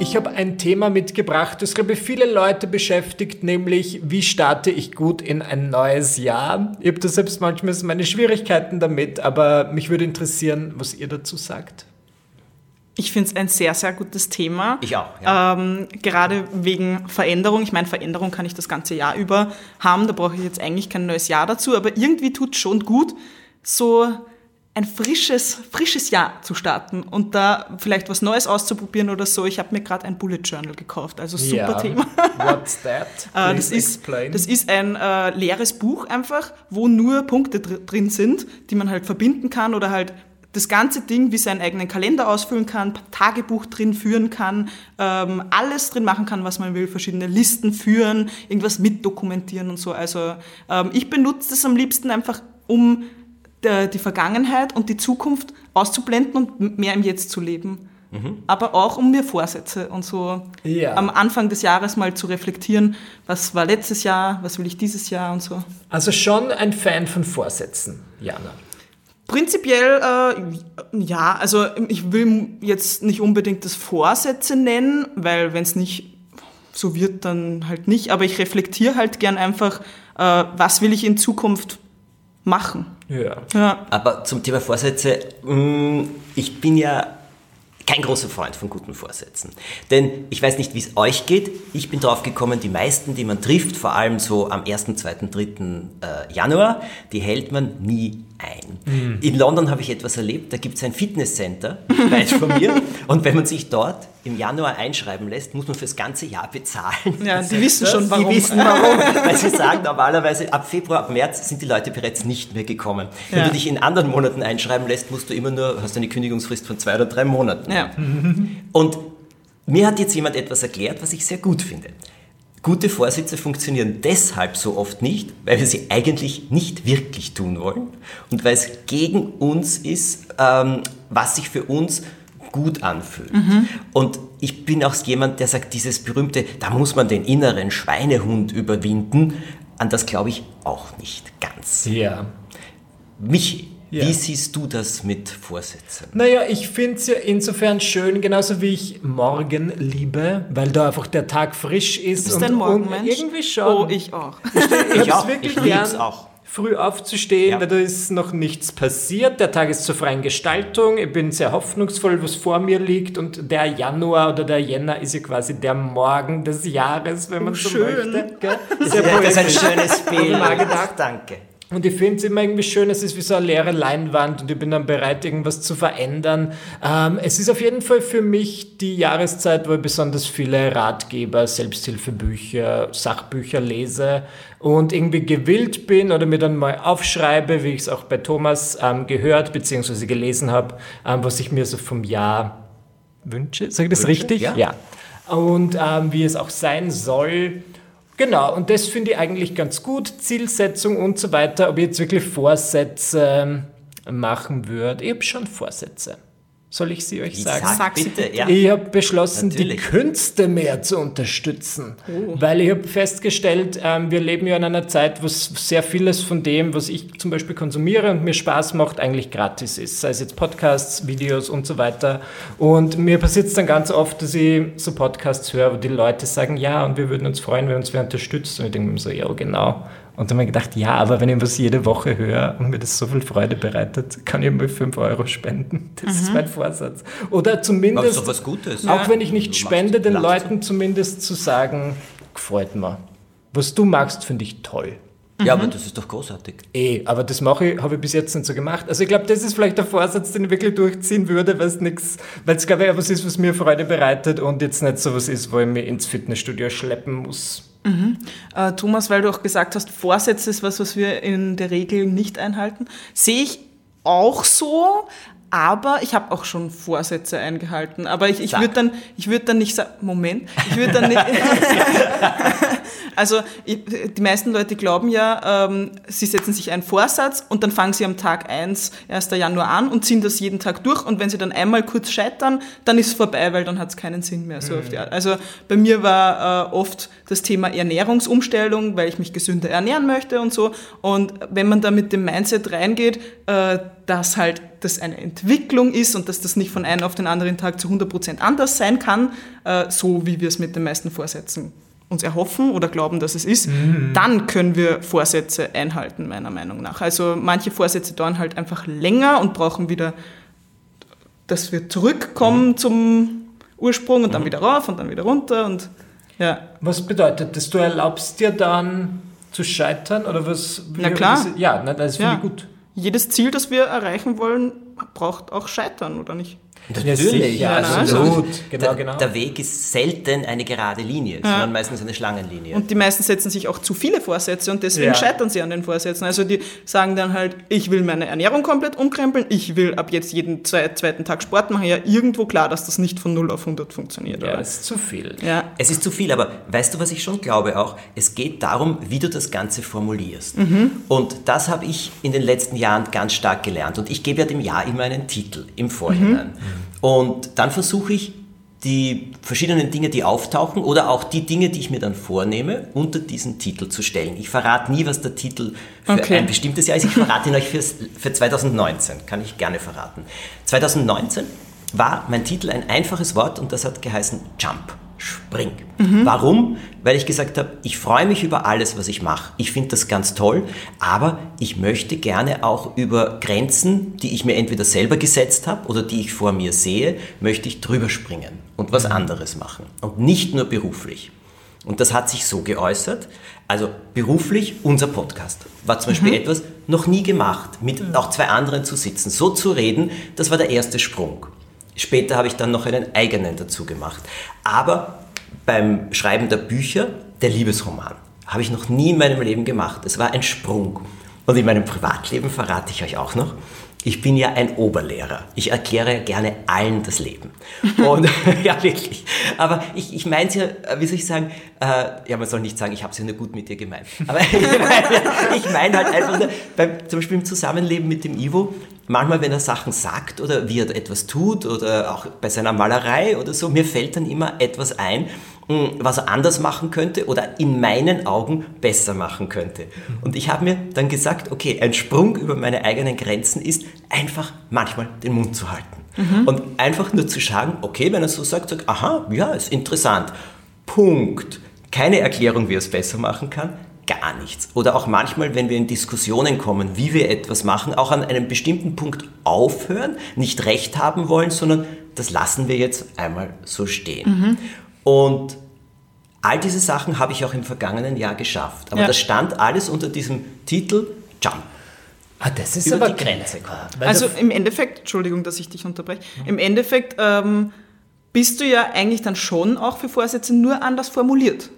Ich habe ein Thema mitgebracht, das glaube ich viele Leute beschäftigt, nämlich wie starte ich gut in ein neues Jahr. Ich habe da selbst manchmal meine Schwierigkeiten damit, aber mich würde interessieren, was ihr dazu sagt. Ich finde es ein sehr, sehr gutes Thema. Ich auch. Ja. Ähm, gerade wegen Veränderung. Ich meine, Veränderung kann ich das ganze Jahr über haben. Da brauche ich jetzt eigentlich kein neues Jahr dazu. Aber irgendwie tut es schon gut, so ein frisches, frisches Jahr zu starten und da vielleicht was Neues auszuprobieren oder so. Ich habe mir gerade ein Bullet Journal gekauft, also super Ja. Thema. What's that? Äh, das, Please ist, explain. das ist ein äh, leeres Buch einfach, wo nur Punkte dr drin sind, die man halt verbinden kann oder halt das ganze Ding wie seinen eigenen Kalender ausfüllen kann, Tagebuch drin führen kann, ähm, alles drin machen kann, was man will, verschiedene Listen führen, irgendwas mitdokumentieren und so. Also ähm, ich benutze das am liebsten einfach, um die Vergangenheit und die Zukunft auszublenden und mehr im Jetzt zu leben. Aber auch um mir Vorsätze und so Ja. am Anfang des Jahres mal zu reflektieren, was war letztes Jahr, was will ich dieses Jahr und so. Also schon ein Fan von Vorsätzen, Jana. Prinzipiell, äh, ja, also ich will jetzt nicht unbedingt das Vorsätze nennen, weil wenn es nicht so wird, dann halt nicht. Aber ich reflektiere halt gern einfach, äh, was will ich in Zukunft machen. Ja. Ja. Aber zum Thema Vorsätze, mh, ich bin ja kein großer Freund von guten Vorsätzen. Denn ich weiß nicht, wie es euch geht. Ich bin drauf gekommen, die meisten, die man trifft, vor allem so am 1., 2., 3. Äh, Januar, die hält man nie ein. In London habe ich etwas erlebt, da gibt es ein Fitnesscenter, weit von mir. Und wenn man sich dort im Januar einschreiben lässt, muss man fürs ganze Jahr bezahlen. Ja, die wissen schon, warum. Die wissen warum. Weil sie sagen, normalerweise ab Februar, ab März sind die Leute bereits nicht mehr gekommen. Wenn Ja. du dich in anderen Monaten einschreiben lässt, musst du immer nur, hast eine Kündigungsfrist von zwei oder drei Monaten. Ja. Und mir hat jetzt jemand etwas erklärt, was ich sehr gut finde. Gute Vorsätze funktionieren deshalb so oft nicht, weil wir sie eigentlich nicht wirklich tun wollen und weil es gegen uns ist, ähm, was sich für uns gut anfühlt. Und ich bin auch jemand, der sagt, dieses berühmte, da muss man den inneren Schweinehund überwinden, an das glaube ich auch nicht ganz. Ja. Michi, Ja. wie siehst du das mit Vorsätzen? Naja, ich finde es ja insofern schön, genauso wie ich morgen liebe, weil da einfach der Tag frisch ist. Bist und, du ein Morgenmensch? Irgendwie schon. Oh, ich auch. ich Ich hab's auch. wirklich Ich gern, auch. früh aufzustehen, Ja. weil da ist noch nichts passiert. Der Tag ist zur freien Gestaltung. Ich bin sehr hoffnungsvoll, was vor mir liegt. Und der Januar oder der Jänner ist ja quasi der Morgen des Jahres, wenn man so schön. möchte. Gell? Sehr Ja, das ist ein schönes Bild. mal gedacht. Danke. Und ich finde es immer irgendwie schön, es ist wie so eine leere Leinwand und ich bin dann bereit, irgendwas zu verändern. Ähm, es ist auf jeden Fall für mich die Jahreszeit, wo ich besonders viele Ratgeber, Selbsthilfebücher, Sachbücher lese und irgendwie gewillt bin oder mir dann mal aufschreibe, wie ich es auch bei Thomas ähm, gehört bzw. gelesen habe, ähm, was ich mir so vom Jahr wünsche. Sag ich das Wünsche? richtig? Ja. ja. Und ähm, wie es auch sein soll. Genau, und das finde ich eigentlich ganz gut. Zielsetzung und so weiter. Ob ich jetzt wirklich Vorsätze ähm, machen würde. Ich habe schon Vorsätze. Soll ich sie euch Wie sagen? sag bitte, ja. Ich habe beschlossen, Natürlich. die Künste mehr zu unterstützen. Weil ich habe festgestellt, ähm, wir leben ja in einer Zeit, wo sehr vieles von dem, was ich zum Beispiel konsumiere und mir Spaß macht, eigentlich gratis ist. Sei es jetzt Podcasts, Videos und so weiter. Und mir passiert es dann ganz oft, dass ich so Podcasts höre, wo die Leute sagen, ja, und wir würden uns freuen, wenn uns wer unterstützt. Und ich denke mir so, ja, genau. Und dann habe ich gedacht, ja, aber wenn ich was jede Woche höre und mir das so viel Freude bereitet, kann ich mal 5 Euro spenden. Das ist mein Vorsatz. Oder zumindest, doch was Gutes. auch wenn ich nicht spende, den Leuten zumindest zu sagen, gefällt mir. Was du magst, finde ich toll. Ja, aber das ist doch großartig. Eh, aber das mache ich, habe ich bis jetzt nicht so gemacht. Also ich glaube, das ist vielleicht der Vorsatz, den ich wirklich durchziehen würde, weil es nichts, weil es glaube ich was ist, was mir Freude bereitet und jetzt nicht so was ist, wo ich mich ins Fitnessstudio schleppen muss. Äh, Thomas, weil du auch gesagt hast, Vorsätze ist was, was wir in der Regel nicht einhalten. Sehe ich auch so, aber ich habe auch schon Vorsätze eingehalten. Aber ich, ich würde dann, ich würde dann nicht sagen, Moment, ich würde dann nicht. also ich, die meisten Leute glauben ja, ähm, sie setzen sich einen Vorsatz und dann fangen sie am Tag 1, 1. Januar an und ziehen das jeden Tag durch. Und wenn sie dann einmal kurz scheitern, dann ist es vorbei, weil dann hat es keinen Sinn mehr. So mhm. auf die Art. Also bei mir war äh, oft das Thema Ernährungsumstellung, weil ich mich gesünder ernähren möchte und so. Und wenn man da mit dem Mindset reingeht, äh, dass halt das eine Entwicklung ist und dass das nicht von einem auf den anderen Tag zu 100% anders sein kann, äh, so wie wir es mit den meisten Vorsätzen uns erhoffen oder glauben, dass es ist, mhm. dann können wir Vorsätze einhalten, meiner Meinung nach. Also manche Vorsätze dauern halt einfach länger und brauchen wieder, dass wir zurückkommen mhm. zum Ursprung und dann mhm. wieder rauf und dann wieder runter und ja. Was bedeutet das? Du erlaubst dir dann zu scheitern oder was? Na klar. Das, ja, das finde ja. ich gut jedes Ziel, das wir erreichen wollen, braucht auch Scheitern, oder nicht? Natürlich, ja, absolut. Genau, der, genau. der Weg ist selten eine gerade Linie, ja. sondern meistens eine Schlangenlinie. Und die meisten setzen sich auch zu viele Vorsätze und deswegen ja. scheitern sie an den Vorsätzen. Also die sagen dann halt, ich will meine Ernährung komplett umkrempeln, ich will ab jetzt jeden zweiten Tag Sport machen. Ja, irgendwo klar, dass das nicht von 0 auf 100 funktioniert. Ja, das ist zu viel. Ja. Es ist zu viel, aber weißt du, was ich schon glaube auch? Es geht darum, wie du das Ganze formulierst. Mhm. Und das habe ich in den letzten Jahren ganz stark gelernt. Und ich gebe ja dem Jahr immer einen Titel im Vorhinein. Mhm. Und dann versuche ich, die verschiedenen Dinge, die auftauchen oder auch die Dinge, die ich mir dann vornehme, unter diesen Titel zu stellen. Ich verrate nie, was der Titel für okay. ein bestimmtes Jahr ist. Ich verrate ihn euch fürs, für 2019, kann ich gerne verraten. 2019 war mein Titel ein einfaches Wort und das hat geheißen Jump spring. Mhm. Warum? Weil ich gesagt habe, ich freue mich über alles, was ich mache. Ich finde das ganz toll, aber ich möchte gerne auch über Grenzen, die ich mir entweder selber gesetzt habe oder die ich vor mir sehe, möchte ich drüber springen und was mhm. anderes machen. Und nicht nur beruflich. Und das hat sich so geäußert. Also beruflich, unser Podcast war zum Beispiel mhm. etwas noch nie gemacht, mit mhm. auch zwei anderen zu sitzen, so zu reden, das war der erste Sprung. Später habe ich dann noch einen eigenen dazu gemacht. Aber beim Schreiben der Bücher, der Liebesroman, habe ich noch nie in meinem Leben gemacht. Es war ein Sprung. Und in meinem Privatleben verrate ich euch auch noch, ich bin ja ein Oberlehrer. Ich erkläre gerne allen das Leben. Und ja, wirklich. Aber ich, ich meine es ja, wie soll ich sagen, äh, ja, man soll nicht sagen, ich habe es ja nur gut mit dir gemeint. Aber ich meine ich mein halt einfach, nur, beim, zum Beispiel im Zusammenleben mit dem Ivo, manchmal, wenn er Sachen sagt oder wie er etwas tut oder auch bei seiner Malerei oder so, mir fällt dann immer etwas ein, hm, was er anders machen könnte oder in meinen Augen besser machen könnte. Und ich habe mir dann gesagt, okay, ein Sprung über meine eigenen Grenzen ist einfach manchmal den Mund zu halten. Mhm. Und einfach nur zu sagen, okay, wenn er so sagt, sagt, aha, ja, ist interessant. Punkt. Keine Erklärung, wie er es besser machen kann, gar nichts. Oder auch manchmal, wenn wir in Diskussionen kommen, wie wir etwas machen, auch an einem bestimmten Punkt aufhören, nicht recht haben wollen, sondern das lassen wir jetzt einmal so stehen. Mhm. Und all diese Sachen habe ich auch im vergangenen Jahr geschafft. Aber ja. das stand alles unter diesem Titel Jump. Ah, das ist Über aber die Grenze. Also im Endeffekt, Entschuldigung, dass ich dich unterbreche, mhm. im Endeffekt ähm, bist du ja eigentlich dann schon auch für Vorsätze nur anders formuliert.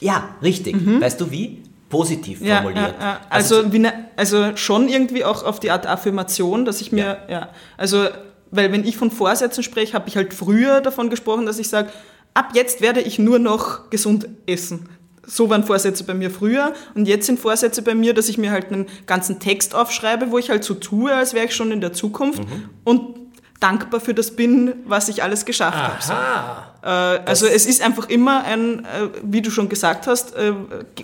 Ja, richtig. Mhm. Weißt du wie? Positiv ja, formuliert. Ja, ja. Also, also, ne, also, schon irgendwie auch auf die Art Affirmation, dass ich mir, ja, also, weil wenn ich von Vorsätzen spreche, habe ich halt früher davon gesprochen, dass ich sage, ab jetzt werde ich nur noch gesund essen. So waren Vorsätze bei mir früher und jetzt sind Vorsätze bei mir, dass ich mir halt einen ganzen Text aufschreibe, wo ich halt so tue, als wäre ich schon in der Zukunft mhm. und dankbar für das bin, was ich alles geschafft habe. So. Äh, also es ist einfach immer ein, äh, wie du schon gesagt hast, äh,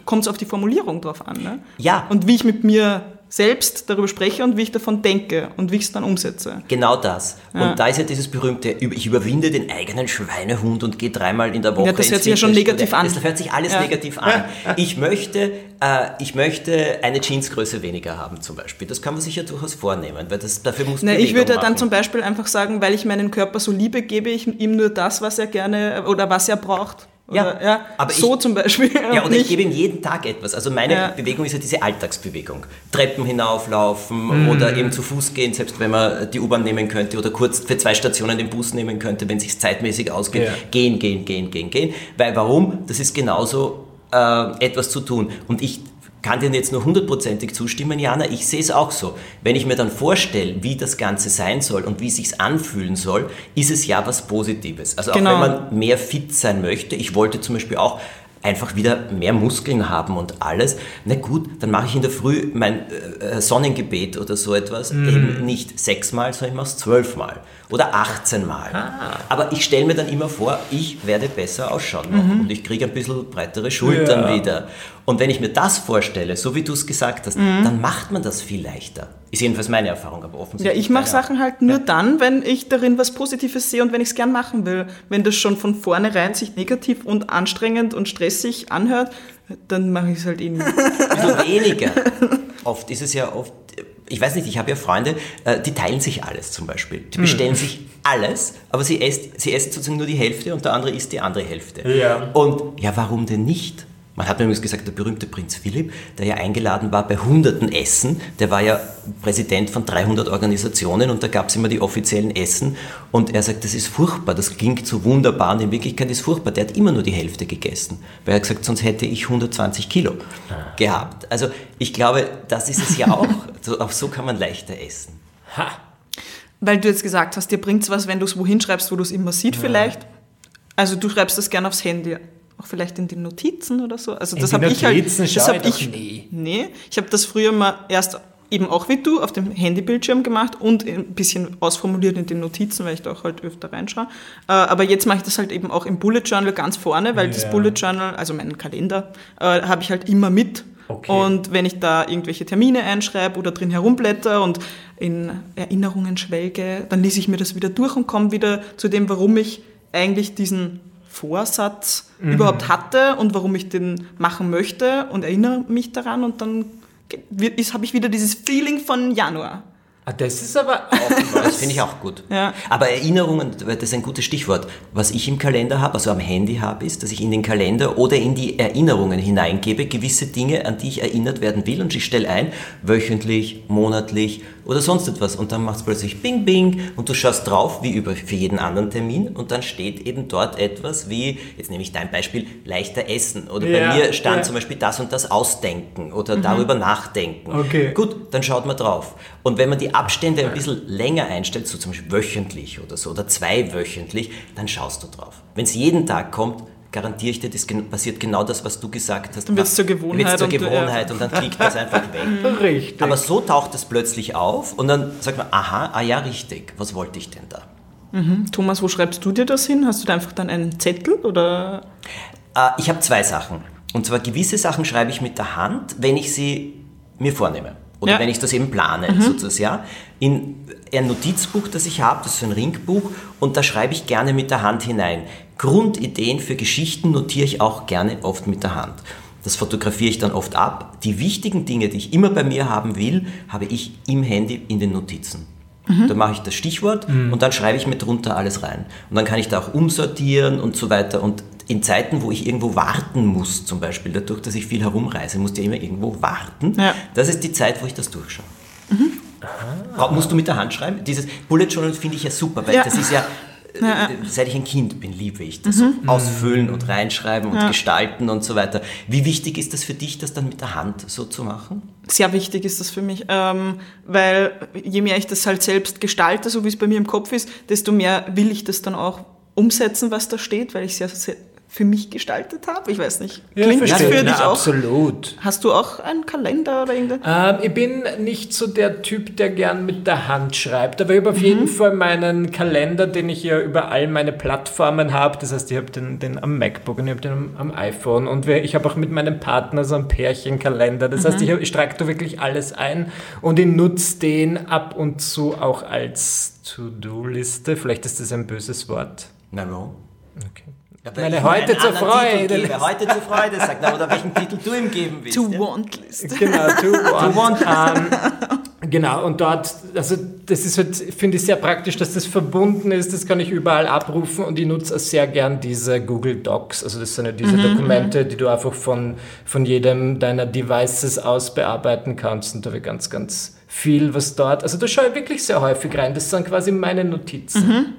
kommt es auf die Formulierung drauf an. Ne? Ja. Und wie ich mit mir selbst darüber spreche und wie ich davon denke und wie ich es dann umsetze. Genau das. Ja. Und da ist ja dieses berühmte, ich überwinde den eigenen Schweinehund und gehe dreimal in der Woche. Ja, das hört sich ja schon negativ an. Das hört sich alles ja. negativ an. Ich möchte, äh, ich möchte eine Jeansgröße weniger haben zum Beispiel. Das kann man sich ja durchaus vornehmen, weil das, dafür muss man. Ich würde machen. dann zum Beispiel einfach sagen, weil ich meinen Körper so liebe, gebe ich ihm nur das, was er gerne oder was er braucht. Oder, ja, ja, aber so ich, zum Beispiel. Ja, und ich gebe ihm jeden Tag etwas. Also meine ja. Bewegung ist ja diese Alltagsbewegung. Treppen hinauflaufen mhm. oder eben zu Fuß gehen, selbst wenn man die U-Bahn nehmen könnte oder kurz für zwei Stationen den Bus nehmen könnte, wenn es sich zeitmäßig ausgeht. Ja. Gehen, gehen, gehen, gehen, gehen. Weil warum? Das ist genauso äh, etwas zu tun. Und ich kann dir jetzt nur hundertprozentig zustimmen, Jana. Ich sehe es auch so. Wenn ich mir dann vorstelle, wie das Ganze sein soll und wie es sich anfühlen soll, ist es ja was Positives. Also Genau. auch wenn man mehr fit sein möchte. Ich wollte zum Beispiel auch einfach wieder mehr Muskeln haben und alles. Na gut, dann mache ich in der Früh mein äh, Sonnengebet oder so etwas eben nicht sechsmal, sondern ich mache es zwölfmal oder 18 Mal. Aber ich stelle mir dann immer vor, ich werde besser ausschauen noch und ich kriege ein bisschen breitere Schultern Ja. wieder. Und wenn ich mir das vorstelle, so wie du es gesagt hast, dann macht man das viel leichter. Ist jedenfalls meine Erfahrung, aber Ja, offensichtlich. ich mache Sachen halt nur dann, wenn ich darin was Positives sehe und wenn ich es gern machen will. Wenn das schon von vornherein sich negativ und anstrengend und stressig anhört, dann mache ich es halt eh nicht. ein bisschen weniger. Oft ist es ja oft, ich weiß nicht, ich habe ja Freunde, äh, die teilen sich alles zum Beispiel. Die bestellen sich alles, aber sie, esst, sie essen sozusagen nur die Hälfte und der andere isst die andere Hälfte. Ja. Und ja, warum denn nicht? Man hat mir übrigens gesagt, der berühmte Prinz Philipp, der ja eingeladen war bei hunderten Essen, der war ja Präsident von 300 Organisationen und da gab es immer die offiziellen Essen und er sagt, das ist furchtbar, das klingt so wunderbar und in Wirklichkeit ist es furchtbar. Der hat immer nur die Hälfte gegessen, weil er hat gesagt, sonst hätte ich 120 Kilo gehabt. Also ich glaube, das ist es ja auch. So, auch so kann man leichter essen. Ha. Weil du jetzt gesagt hast, dir bringt es was, wenn du es wohin schreibst, wo du es immer sieht vielleicht. Also du schreibst das gerne aufs Handy. Auch vielleicht in die Notizen oder so. Also In das habe ich halt. Das hab ich nie. Nee, ich habe das früher mal erst eben auch wie du auf dem Handybildschirm gemacht und ein bisschen ausformuliert in den Notizen, weil ich da auch halt öfter reinschaue. Äh, Aber jetzt mache ich das halt eben auch im Bullet Journal ganz vorne, weil das Ja. Bullet Journal, also meinen Kalender, äh, habe ich halt immer mit. Okay. Und wenn ich da irgendwelche Termine einschreibe oder drin herumblätter und in Erinnerungen schwelge, dann lese ich mir das wieder durch und komme wieder zu dem, warum ich eigentlich diesen Vorsatz Mhm. überhaupt hatte und warum ich den machen möchte und erinnere mich daran und dann habe ich wieder dieses Feeling von Januar. Ah, das ist aber auch Das finde ich auch gut. Ja. Aber Erinnerungen, das ist ein gutes Stichwort. Was ich im Kalender habe, also am Handy habe, ist, dass ich in den Kalender oder in die Erinnerungen hineingebe, gewisse Dinge, an die ich erinnert werden will. Und ich stelle ein, wöchentlich, monatlich oder sonst etwas. Und dann macht es plötzlich Bing Bing und du schaust drauf, wie über für jeden anderen Termin. Und dann steht eben dort etwas wie, jetzt nehme ich dein Beispiel, leichter essen. Oder Ja, bei mir stand ja. zum Beispiel das und das ausdenken oder darüber nachdenken. Okay. Gut, dann schaut man drauf. Und wenn man die Abstände ein bisschen länger einstellt, so zum Beispiel wöchentlich oder so, oder zweiwöchentlich, dann schaust du drauf. Wenn es jeden Tag kommt, garantiere ich dir, das passiert genau das, was du gesagt hast. Dann wird's zur Dann wird's Gewohnheit zur und Gewohnheit und dann klickt das einfach weg. richtig. Aber so taucht es plötzlich auf und dann sagt man, aha, ah ja, richtig, was wollte ich denn da? Thomas, wo schreibst du dir das hin? Hast du da einfach dann einen Zettel oder? Äh, ich habe zwei Sachen. Und zwar gewisse Sachen schreibe ich mit der Hand, wenn ich sie mir vornehme. Oder Ja. wenn ich das eben plane, sozusagen. Ja. In ein Notizbuch, das ich habe, das ist ein Ringbuch, und da schreibe ich gerne mit der Hand hinein. Grundideen für Geschichten notiere ich auch gerne oft mit der Hand. Das fotografiere ich dann oft ab. Die wichtigen Dinge, die ich immer bei mir haben will, habe ich im Handy in den Notizen. Da mache ich das Stichwort und dann schreibe ich mir drunter alles rein. Und dann kann ich da auch umsortieren und so weiter. Und in Zeiten, wo ich irgendwo warten muss, zum Beispiel, dadurch, dass ich viel herumreise, musst du ja immer irgendwo warten. Ja. Das ist die Zeit, wo ich das durchschaue. Bra- Musst du mit der Hand schreiben? Dieses Bullet Journal finde ich ja super, weil Ja. das ist ja, äh, Ja, ja. seit ich ein Kind bin, liebe ich das. So ausfüllen und reinschreiben und Ja. gestalten und so weiter. Wie wichtig ist das für dich, das dann mit der Hand so zu machen? Sehr wichtig ist das für mich, ähm, weil je mehr ich das halt selbst gestalte, so wie es bei mir im Kopf ist, desto mehr will ich das dann auch umsetzen, was da steht, weil ich ja sehr für mich gestaltet habe. Ich weiß nicht. Klingt das verstehe. für Na, dich auch? Absolut. Hast du auch einen Kalender oder irgendein? Ähm, ich bin nicht so der Typ, der gern mit der Hand schreibt, aber ich habe auf jeden Fall meinen Kalender, den ich ja über all meine Plattformen habe. Das heißt, ich habe den, den am MacBook und ich habe den am, am iPhone und wir, ich habe auch mit meinem Partner so einen Pärchenkalender. Das heißt, ich, hab- ich trage da wirklich alles ein und ich nutze den ab und zu auch als To-Do-Liste. Vielleicht ist das ein böses Wort. Na, warum? Okay. Ja, weil Meine heute zur Freude. Titel Gebe. Heute zur Freude sagt, na, oder welchen Titel du ihm geben willst. To ja? Want List. Genau, to want. ähm, genau, und dort, also das ist halt, finde ich sehr praktisch, dass das verbunden ist, das kann ich überall abrufen und ich nutze auch sehr gern diese Google Docs. Also das sind ja diese Dokumente, die du einfach von, von jedem deiner Devices aus bearbeiten kannst und da habe ich ganz, ganz viel, was dort, also da schaue ich wirklich sehr häufig rein. Das sind quasi meine Notizen.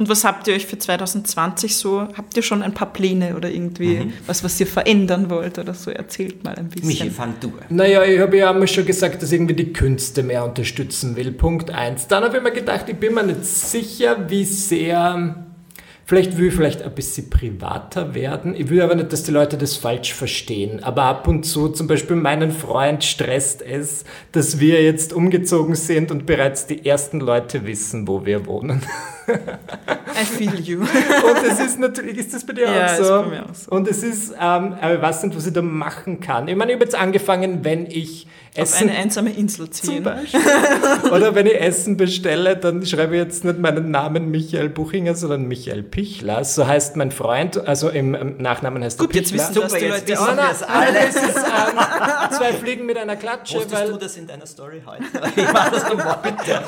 Und was habt ihr euch für 2020 so? Habt ihr schon ein paar Pläne oder irgendwie mhm. was, was ihr verändern wollt oder so? Erzählt mal ein bisschen. Michi, fang du. Naja, ich habe ja einmal schon gesagt, dass ich irgendwie die Künste mehr unterstützen will. Punkt eins. Dann habe ich mir gedacht, ich bin mir nicht sicher, wie sehr Vielleicht will ich vielleicht ein bisschen privater werden. Ich will aber nicht, dass die Leute das falsch verstehen. Aber ab und zu, zum Beispiel meinen Freund stresst es, dass wir jetzt umgezogen sind und bereits die ersten Leute wissen, wo wir wohnen. I feel you. Und es ist natürlich, ist das bei dir ja, auch, so? Ist bei mir auch so? Und es ist, ähm, aber ich weiß nicht, was ich da machen kann. Ich meine, ich habe jetzt angefangen, wenn ich Essen, Auf eine einsame Insel ziehen. Oder wenn ich Essen bestelle, dann schreibe ich jetzt nicht meinen Namen Michael Buchinger, sondern Michael Pichler. So heißt mein Freund, also im, Nachnamen heißt Gut, er Pichler. jetzt wissen Super, das die Leute. Nein, nein, alles ist ähm, zwei Fliegen mit einer Klatsche. Postest weil, du das in deiner Story heute? Ich mach das bitte.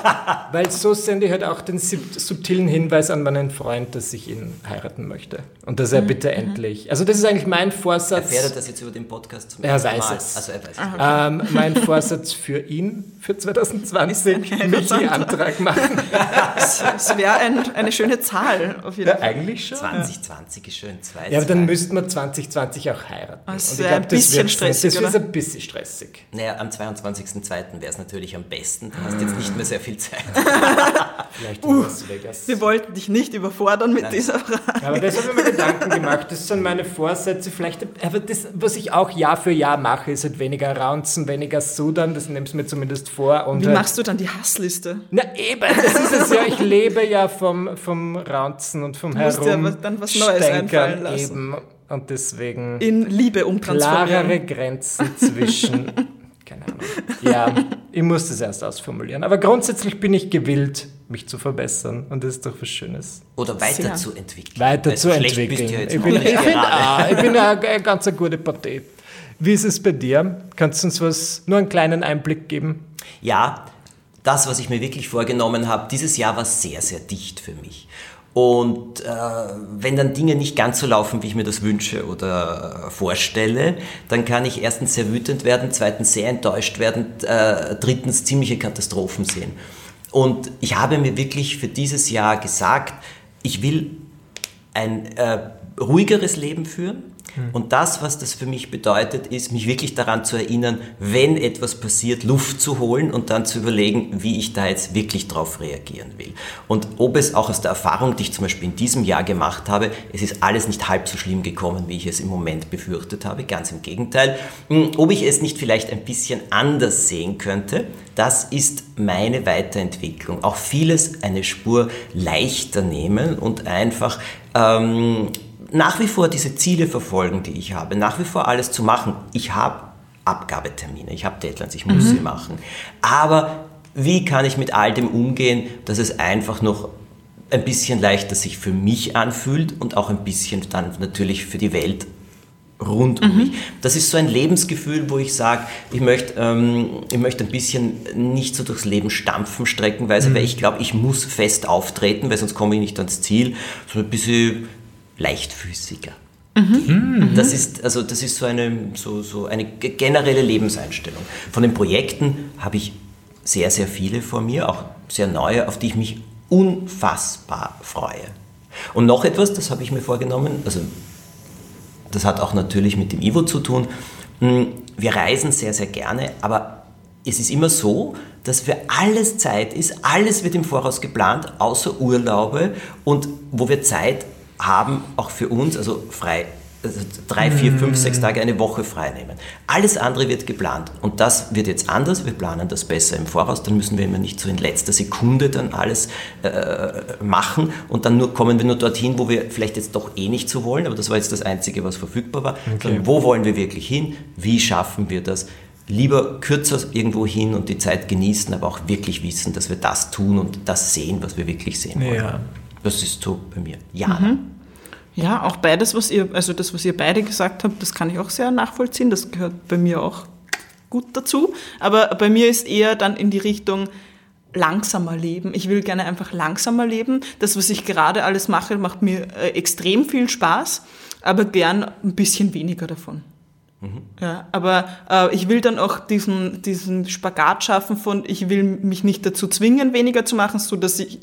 Weil so sende ich halt auch den subtilen Hinweis an meinen Freund, dass ich ihn heiraten möchte. Und dass er mhm. bitte mhm. endlich... Also das ist eigentlich mein Vorsatz. Erfährt er das jetzt über den Podcast zum Er weiß Mal. es. Also er weiß es. Ähm, mein Vorsatz für ihn für 2020 Michi Antrag machen. Das wäre ein, eine schöne Zahl auf jeden ja, Fall. Eigentlich schon. 2020 ist schön. Zwei, ja, aber dann müssten wir 2020 auch heiraten. Das wäre ein bisschen stressig. Das wäre ein bisschen stressig. Naja, am 22.02. wäre es natürlich am besten. Du hast jetzt nicht mehr sehr viel Zeit. Vielleicht in uh, Las Vegas. Wir wollten dich nicht überfordern mit Nein. dieser Frage. Aber das habe ich mir Gedanken gemacht. Das sind meine Vorsätze. Vielleicht, aber das, was ich auch Jahr für Jahr mache, ist halt weniger Raunzen, weniger Sudern. Das nimmst mir zumindest vor. Und Wie halt, machst du dann die Hassliste? Na eben, das ist es ja. Ich lebe ja vom, vom Raunzen und vom Herum. Du musst ja dann was Neues einfallen lassen. Eben. Und deswegen... In Liebe umtransformieren. Klarere Grenzen zwischen... keine Ahnung. Ja, ich muss das erst ausformulieren. Aber grundsätzlich bin ich gewillt, mich zu verbessern. Und das ist doch was Schönes. Oder weiterzuentwickeln. Weiterzuentwickeln. Ja ich bin, ich, bin, ah, ich bin eine, eine ganz gute Partei. Wie ist es bei dir? Kannst du uns was, nur einen kleinen Einblick geben? Ja, das, was ich mir wirklich vorgenommen habe, dieses Jahr war sehr, sehr dicht für mich. Und äh, wenn dann Dinge nicht ganz so laufen, wie ich mir das wünsche oder vorstelle, dann kann ich erstens sehr wütend werden, zweitens sehr enttäuscht werden, äh, drittens ziemliche Katastrophen sehen. Und ich habe mir wirklich für dieses Jahr gesagt, ich will ein äh, ruhigeres Leben führen. Und das, was das für mich bedeutet, ist, mich wirklich daran zu erinnern, wenn etwas passiert, Luft zu holen und dann zu überlegen, wie ich da jetzt wirklich drauf reagieren will. Und ob es auch aus der Erfahrung, die ich zum Beispiel in diesem Jahr gemacht habe, es ist alles nicht halb so schlimm gekommen, wie ich es im Moment befürchtet habe, ganz im Gegenteil. Hm, ob ich es nicht vielleicht ein bisschen anders sehen könnte, das ist meine Weiterentwicklung. Auch vieles eine Spur leichter nehmen und einfach ähm, nach wie vor diese Ziele verfolgen, die ich habe, nach wie vor alles zu machen. Ich habe Abgabetermine, ich habe Deadlines, ich muss mhm. sie machen. Aber wie kann ich mit all dem umgehen, dass es einfach noch ein bisschen leichter sich für mich anfühlt und auch ein bisschen dann natürlich für die Welt rund um mhm. mich. Das ist so ein Lebensgefühl, wo ich sage, ich möchte, ähm, ich möchte ein bisschen nicht so durchs Leben stampfen, streckenweise, mhm. weil ich glaube, ich muss fest auftreten, weil sonst komme ich nicht ans Ziel, sondern ein bisschen leichtfüßiger. Mhm. Das ist, also das ist so eine, so, so eine generelle Lebenseinstellung. Von den Projekten habe ich sehr, sehr viele vor mir, auch sehr neue, auf die ich mich unfassbar freue. Und noch etwas, das habe ich mir vorgenommen, also das hat auch natürlich mit dem Ivo zu tun. Hm, wir reisen sehr, sehr gerne, aber es ist immer so, dass für alles Zeit ist, alles wird im Voraus geplant, außer Urlaube und wo wir Zeit haben auch für uns, also frei, also drei, vier, fünf, sechs Tage eine Woche frei nehmen. Alles andere wird geplant und das wird jetzt anders. Wir planen das besser im Voraus. Dann müssen wir immer nicht so in letzter Sekunde dann alles äh, machen und dann nur kommen wir nur dorthin, wo wir vielleicht jetzt doch eh nicht so wollen. Aber das war jetzt das Einzige, was verfügbar war. Okay. Sondern wo wollen wir wirklich hin? Wie schaffen wir das? Lieber kürzer irgendwo hin und die Zeit genießen, aber auch wirklich wissen, dass wir das tun und das sehen, was wir wirklich sehen wollen. Ja. Das ist so bei mir. Jana. Mhm. Ja, auch beides, was ihr, also das, was ihr beide gesagt habt, das kann ich auch sehr nachvollziehen. Das gehört bei mir auch gut dazu. Aber bei mir ist eher dann in die Richtung langsamer leben. Ich will gerne einfach langsamer leben. Das, was ich gerade alles mache, macht mir äh, extrem viel Spaß, aber gern ein bisschen weniger davon. Mhm. Ja, aber äh, ich will dann auch diesen, diesen Spagat schaffen von, ich will mich nicht dazu zwingen, weniger zu machen, so dass ich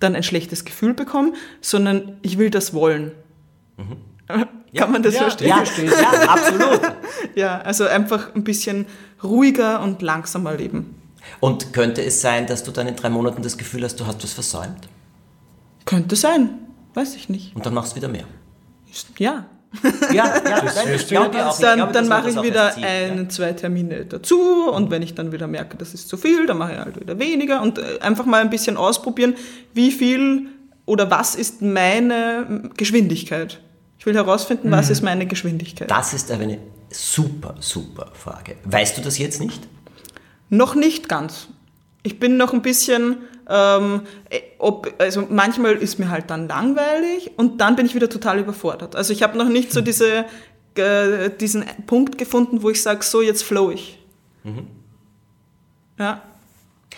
dann ein schlechtes Gefühl bekomme, sondern ich will das wollen. Kann man das Ja, verstehen? Ja, ja, absolut. Ja, also einfach ein bisschen ruhiger und langsamer leben. Und könnte es sein, dass du dann in drei Monaten das Gefühl hast, du hast was versäumt? Könnte sein, weiß ich nicht. Und dann machst du wieder mehr. Ja. Ja, ja, das du ja, auch. Dann, glaube, dann mache ich wieder ein, zwei Termine dazu und wenn ich dann wieder merke, das ist zu viel, dann mache ich halt wieder weniger und äh, einfach mal ein bisschen ausprobieren, wie viel oder was ist meine Geschwindigkeit. Ich will herausfinden, was ist meine Geschwindigkeit. Das ist aber eine super, super Frage. Weißt du das jetzt nicht? Noch nicht ganz. Ich bin noch ein bisschen, ähm, äh, ob, also manchmal ist mir halt dann langweilig und dann bin ich wieder total überfordert. Also ich habe noch nicht so diese, äh, diesen Punkt gefunden, wo ich sage, so jetzt flow ich. Ja.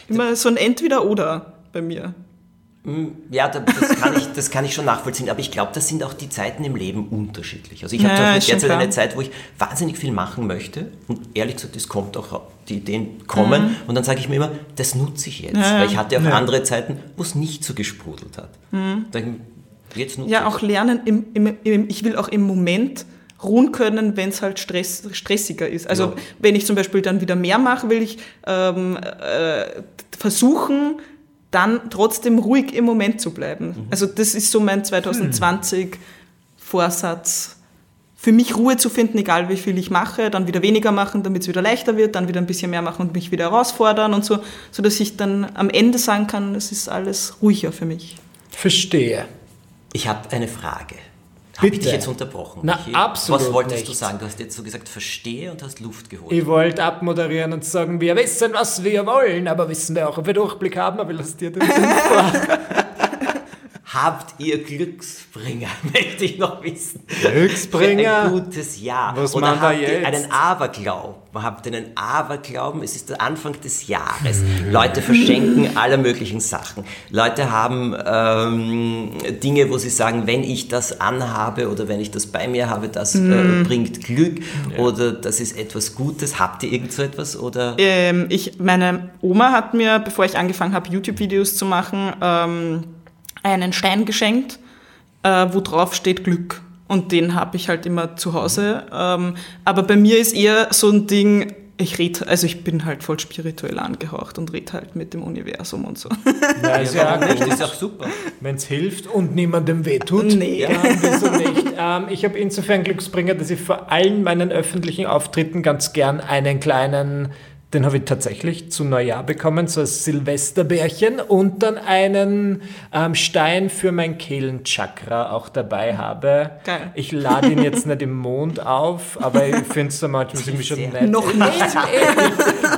Immer so ein Entweder-Oder bei mir. Ja, da- das kann, ich, das kann ich schon nachvollziehen, aber ich glaube, das sind auch die Zeiten im Leben unterschiedlich. Also ich habe Ja, derzeit eine Zeit, wo ich wahnsinnig viel machen möchte und ehrlich gesagt, es kommt auch, die Ideen kommen und dann sage ich mir immer, das nutze ich jetzt, Mhm. Ja, weil ich hatte auch ja. Mhm. andere Zeiten, wo es nicht so gesprudelt hat. Dann, jetzt nutze Ja, ich auch lernen, im, im, im, ich will auch im Moment ruhen können, wenn es halt Stress, stressiger ist. Also Ja. wenn ich zum Beispiel dann wieder mehr mache, will ich ähm, äh, versuchen, dann trotzdem ruhig im Moment zu bleiben. Mhm. Also das ist so mein 2020 Vorsatz. Für mich Ruhe zu finden, egal wie viel ich mache, dann wieder weniger machen, damit es wieder leichter wird, dann wieder ein bisschen mehr machen und mich wieder herausfordern und so, so dass ich dann am Ende sagen kann, es ist alles ruhiger für mich. Verstehe. Ich habe eine Frage. Habe ich Bitte. dich jetzt unterbrochen? Na, Michi? absolut Was wolltest du nicht. sagen? Du hast jetzt so gesagt, verstehe und hast Luft geholt. Ich wollte abmoderieren und sagen, wir wissen, was wir wollen, aber wissen wir auch, ob wir Durchblick haben, aber lass dir den Sinn vor. Habt ihr Glücksbringer? Möchte ich noch wissen. Glücksbringer? Für ein gutes Jahr. Was Oder machen wir habt ihr jetzt? einen Aberglauben? Habt ihr einen Aberglauben? Es ist der Anfang des Jahres. Leute verschenken alle möglichen Sachen. Leute haben ähm, Dinge, wo sie sagen, wenn ich das anhabe oder wenn ich das bei mir habe, das äh, bringt Glück oder das ist etwas Gutes. Habt ihr irgend so etwas? Oder? Ähm, ich, meine Oma hat mir, bevor ich angefangen habe, YouTube-Videos zu machen, ähm, einen Stein geschenkt, äh, wo drauf steht Glück. Und den habe ich halt immer zu Hause. Ähm, aber bei mir ist eher so ein Ding, ich rede, also ich bin halt voll spirituell angehaucht und rede halt mit dem Universum und so. Ja, ist ja warum nicht? ist auch super. wenn es hilft und niemandem wehtut. Nee. Ja, wieso nicht? Ähm, ich habe insofern Glücksbringer, dass ich vor allen meinen öffentlichen Auftritten ganz gern einen kleinen, den habe ich tatsächlich zu Neujahr bekommen, so als Silvesterbärchen und dann einen ähm, Stein für mein Kehlenchakra auch dabei habe. Geil. Ich lade ihn jetzt nicht im Mond auf, aber ich finde es manchmal irgendwie schon nett. Noch nicht.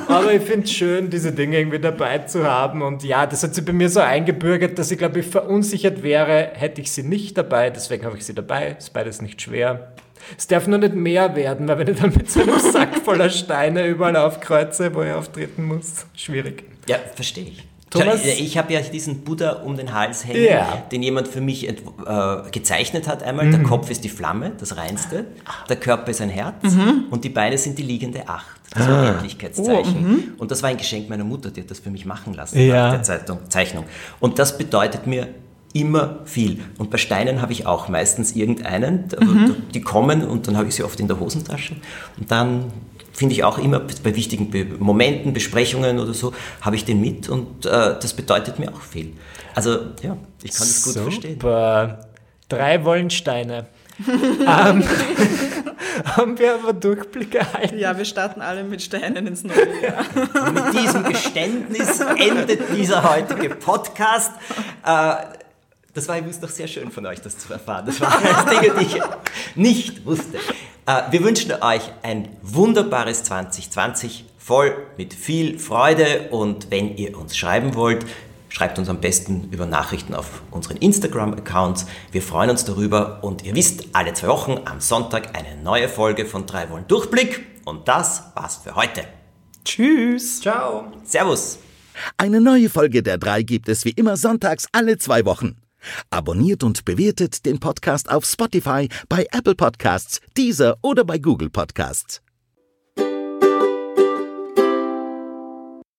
Aber ich finde es schön, diese Dinge irgendwie dabei zu haben. Und ja, das hat sich bei mir so eingebürgert, dass ich glaube, ich verunsichert wäre, hätte ich sie nicht dabei. Deswegen habe ich sie dabei. Ist beides nicht schwer. Es darf nur nicht mehr werden, weil wenn ich dann mit so einem Sack voller Steine überall aufkreuze, wo ich auftreten muss, schwierig. Ja, verstehe ich. Thomas? Ich habe ja diesen Buddha um den Hals hängen, Ja. den jemand für mich äh, gezeichnet hat einmal. Der Kopf ist die Flamme, das Reinste. Der Körper ist ein Herz und die Beine sind die liegende Acht. Das war ein Endlichkeitszeichen. Und das war ein Geschenk meiner Mutter, die hat das für mich machen lassen Ja. nach der Zeitung, Zeichnung. Und das bedeutet mir immer viel. Und bei Steinen habe ich auch meistens irgendeinen. aber Die kommen und dann habe ich sie oft in der Hosentasche. Und dann finde ich auch immer bei wichtigen Be Momenten, Besprechungen oder so, habe ich den mit und äh, das bedeutet mir auch viel. Also ja, ich kann das gut verstehen. Super. Drei Wollensteine. ähm, haben wir aber Durchblick erhalten? Ja, wir starten alle mit Steinen ins neue Jahr. Und mit diesem Geständnis endet dieser heutige Podcast. Äh, das war übrigens doch sehr schön von euch, das zu erfahren. Das waren Dinge, die ich nicht wusste. Äh, wir wünschen euch ein wunderbares 2020, voll mit viel Freude. Und wenn ihr uns schreiben wollt, schreibt uns am besten über Nachrichten auf unseren Instagram-Accounts. Wir freuen uns darüber. Und ihr wisst, alle zwei Wochen am Sonntag eine neue Folge von drei Wollen Durchblick. Und das war's für heute. Tschüss. Ciao. Servus. Eine neue Folge der drei gibt es wie immer sonntags alle zwei Wochen. Abonniert und bewertet den Podcast auf Spotify, bei Apple Podcasts, Deezer oder bei Google Podcasts.